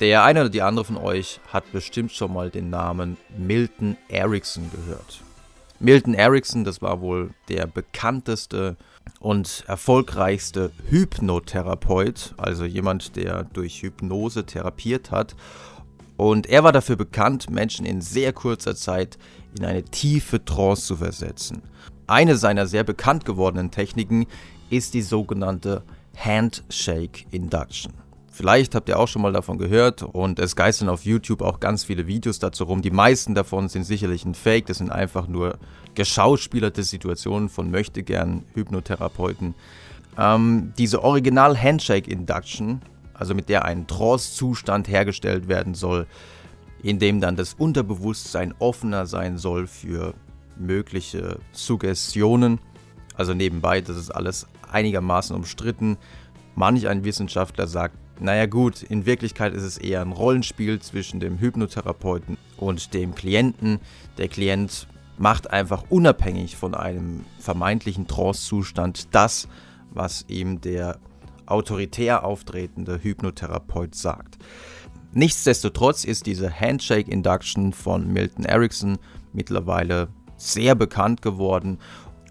Der eine oder die andere von euch hat bestimmt schon mal den Namen Milton Erickson gehört. Milton Erickson, das war wohl der bekannteste und erfolgreichste Hypnotherapeut, also jemand, der durch Hypnose therapiert hat. Und er war dafür bekannt, Menschen in sehr kurzer Zeit in eine tiefe Trance zu versetzen. Eine seiner sehr bekannt gewordenen Techniken ist die sogenannte Handshake Induction. Vielleicht habt ihr auch schon mal davon gehört und es geistern auf YouTube auch ganz viele Videos dazu rum. Die meisten davon sind sicherlich ein Fake, das sind einfach nur geschauspielerte Situationen von möchtegern Hypnotherapeuten. Ähm, diese Original Handshake Induction, also mit der ein Trance-Zustand hergestellt werden soll, in dem dann das Unterbewusstsein offener sein soll für mögliche Suggestionen. Also nebenbei, das ist alles einigermaßen umstritten. Manch ein Wissenschaftler sagt, naja gut, in Wirklichkeit ist es eher ein Rollenspiel zwischen dem Hypnotherapeuten und dem Klienten. Der Klient macht einfach unabhängig von einem vermeintlichen Trance-Zustand das, was ihm der autoritär auftretende Hypnotherapeut sagt. Nichtsdestotrotz ist diese Handshake Induction von Milton Erickson mittlerweile sehr bekannt geworden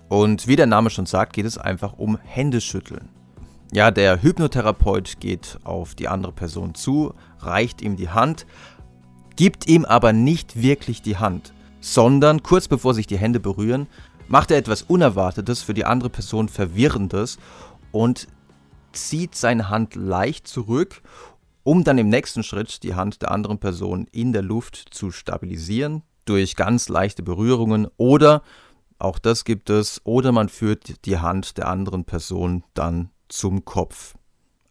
und wie der Name schon sagt, geht es einfach um Händeschütteln. Ja, der Hypnotherapeut geht auf die andere Person zu, reicht ihm die Hand, gibt ihm aber nicht wirklich die Hand, sondern kurz bevor sich die Hände berühren, macht er etwas Unerwartetes, für die andere Person Verwirrendes und zieht seine Hand leicht zurück, um dann im nächsten Schritt die Hand der anderen Person in der Luft zu stabilisieren durch ganz leichte Berührungen oder auch das gibt es, oder man führt die Hand der anderen Person dann zum Kopf.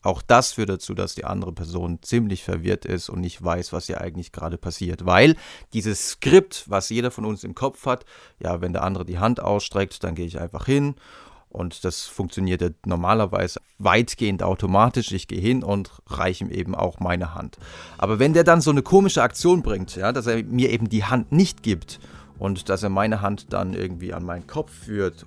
Auch das führt dazu, dass die andere Person ziemlich verwirrt ist und nicht weiß, was hier eigentlich gerade passiert. Weil dieses Skript, was jeder von uns im Kopf hat, ja, wenn der andere die Hand ausstreckt, dann gehe ich einfach hin. Und das funktioniert ja normalerweise weitgehend automatisch. Ich gehe hin und reiche ihm eben auch meine Hand. Aber wenn der dann so eine komische Aktion bringt, ja, dass er mir eben die Hand nicht gibt und dass er meine Hand dann irgendwie an meinen Kopf führt,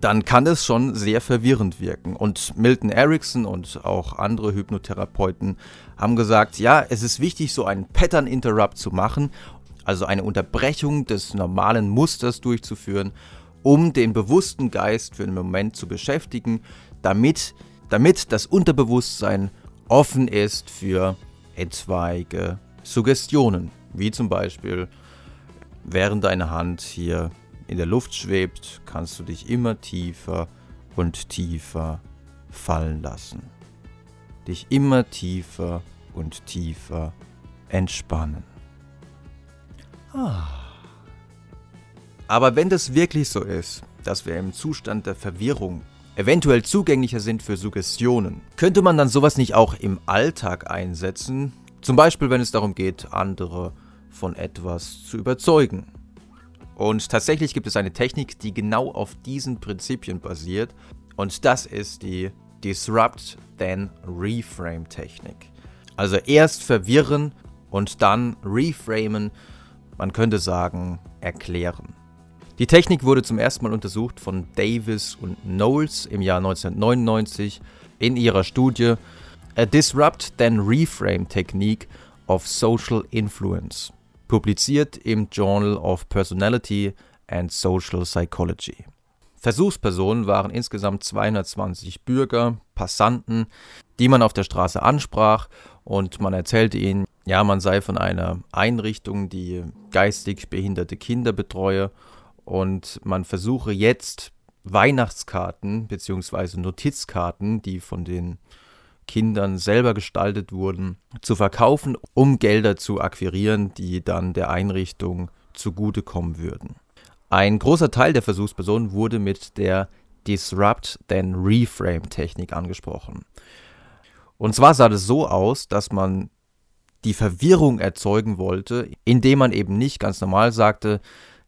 dann kann es schon sehr verwirrend wirken. Und Milton Erickson und auch andere Hypnotherapeuten haben gesagt, ja, es ist wichtig, so einen Pattern Interrupt zu machen, also eine Unterbrechung des normalen Musters durchzuführen, um den bewussten Geist für einen Moment zu beschäftigen, damit, damit das Unterbewusstsein offen ist für etwaige Suggestionen, wie zum Beispiel, während deine Hand hier in der Luft schwebt, kannst du dich immer tiefer und tiefer fallen lassen. Dich immer tiefer und tiefer entspannen. Ah. Aber wenn das wirklich so ist, dass wir im Zustand der Verwirrung eventuell zugänglicher sind für Suggestionen, könnte man dann sowas nicht auch im Alltag einsetzen? Zum Beispiel, wenn es darum geht, andere von etwas zu überzeugen. Und tatsächlich gibt es eine Technik, die genau auf diesen Prinzipien basiert. Und das ist die Disrupt Then Reframe Technik. Also erst verwirren und dann reframen, man könnte sagen, erklären. Die Technik wurde zum ersten Mal untersucht von Davis und Knowles im Jahr 1999 in ihrer Studie A Disrupt Then Reframe Technique of Social Influence publiziert im Journal of Personality and Social Psychology. Versuchspersonen waren insgesamt 220 Bürger, Passanten, die man auf der Straße ansprach und man erzählte ihnen, ja, man sei von einer Einrichtung, die geistig behinderte Kinder betreue und man versuche jetzt Weihnachtskarten bzw. Notizkarten, die von den Kindern selber gestaltet wurden, zu verkaufen, um Gelder zu akquirieren, die dann der Einrichtung zugutekommen würden. Ein großer Teil der Versuchspersonen wurde mit der Disrupt then Reframe Technik angesprochen. Und zwar sah das so aus, dass man die Verwirrung erzeugen wollte, indem man eben nicht ganz normal sagte,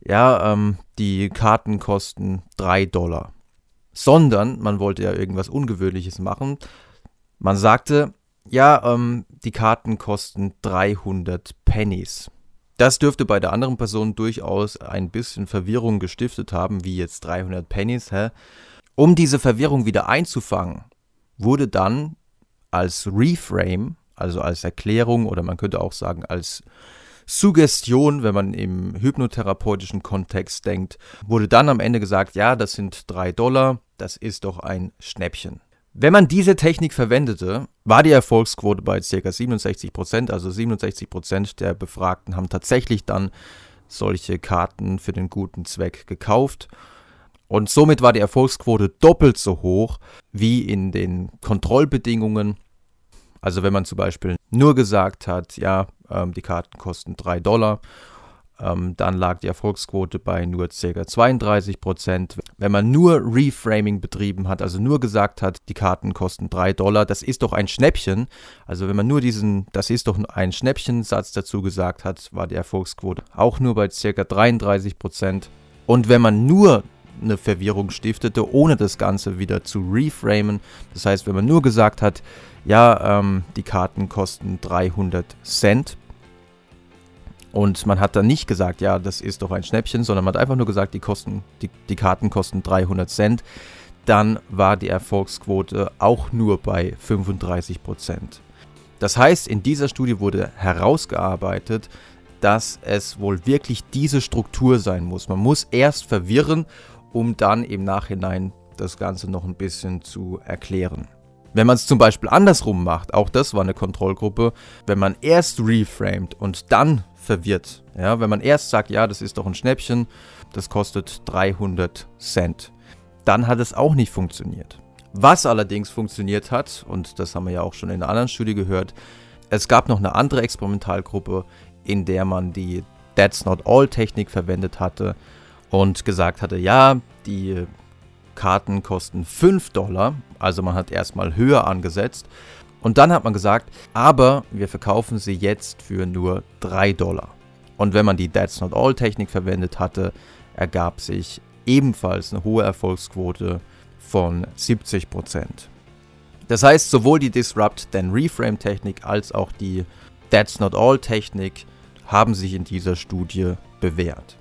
ja, ähm, die Karten kosten 3 Dollar, sondern man wollte ja irgendwas Ungewöhnliches machen, man sagte, ja, ähm, die Karten kosten 300 Pennies. Das dürfte bei der anderen Person durchaus ein bisschen Verwirrung gestiftet haben, wie jetzt 300 Pennies, hä? Um diese Verwirrung wieder einzufangen, wurde dann als Reframe, also als Erklärung oder man könnte auch sagen als Suggestion, wenn man im hypnotherapeutischen Kontext denkt, wurde dann am Ende gesagt, ja, das sind drei Dollar, das ist doch ein Schnäppchen. Wenn man diese Technik verwendete, war die Erfolgsquote bei ca. 67 Prozent, also 67 Prozent der Befragten haben tatsächlich dann solche Karten für den guten Zweck gekauft. Und somit war die Erfolgsquote doppelt so hoch wie in den Kontrollbedingungen. Also wenn man zum Beispiel nur gesagt hat, ja, ähm, die Karten kosten 3 Dollar. Ähm, dann lag die Erfolgsquote bei nur ca. 32 Prozent. Wenn man nur Reframing betrieben hat, also nur gesagt hat, die Karten kosten 3 Dollar, das ist doch ein Schnäppchen. Also wenn man nur diesen, das ist doch ein Schnäppchen-Satz dazu gesagt hat, war die Erfolgsquote auch nur bei ca. 33 Prozent. Und wenn man nur eine Verwirrung stiftete, ohne das Ganze wieder zu reframen. Das heißt, wenn man nur gesagt hat, ja, ähm, die Karten kosten 300 Cent und man hat dann nicht gesagt, ja, das ist doch ein Schnäppchen, sondern man hat einfach nur gesagt, die, kosten, die, die Karten kosten 300 Cent, dann war die Erfolgsquote auch nur bei 35 Prozent. Das heißt, in dieser Studie wurde herausgearbeitet, dass es wohl wirklich diese Struktur sein muss. Man muss erst verwirren um dann im Nachhinein das Ganze noch ein bisschen zu erklären. Wenn man es zum Beispiel andersrum macht, auch das war eine Kontrollgruppe, wenn man erst reframed und dann verwirrt, ja, wenn man erst sagt, ja, das ist doch ein Schnäppchen, das kostet 300 Cent, dann hat es auch nicht funktioniert. Was allerdings funktioniert hat, und das haben wir ja auch schon in einer anderen Studie gehört, es gab noch eine andere Experimentalgruppe, in der man die That's Not All Technik verwendet hatte und gesagt hatte, ja, die Karten kosten 5 Dollar, also man hat erstmal höher angesetzt. Und dann hat man gesagt, aber wir verkaufen sie jetzt für nur 3 Dollar. Und wenn man die That's Not All Technik verwendet hatte, ergab sich ebenfalls eine hohe Erfolgsquote von 70%. Das heißt, sowohl die Disrupt then Reframe Technik als auch die That's Not All Technik haben sich in dieser Studie bewährt.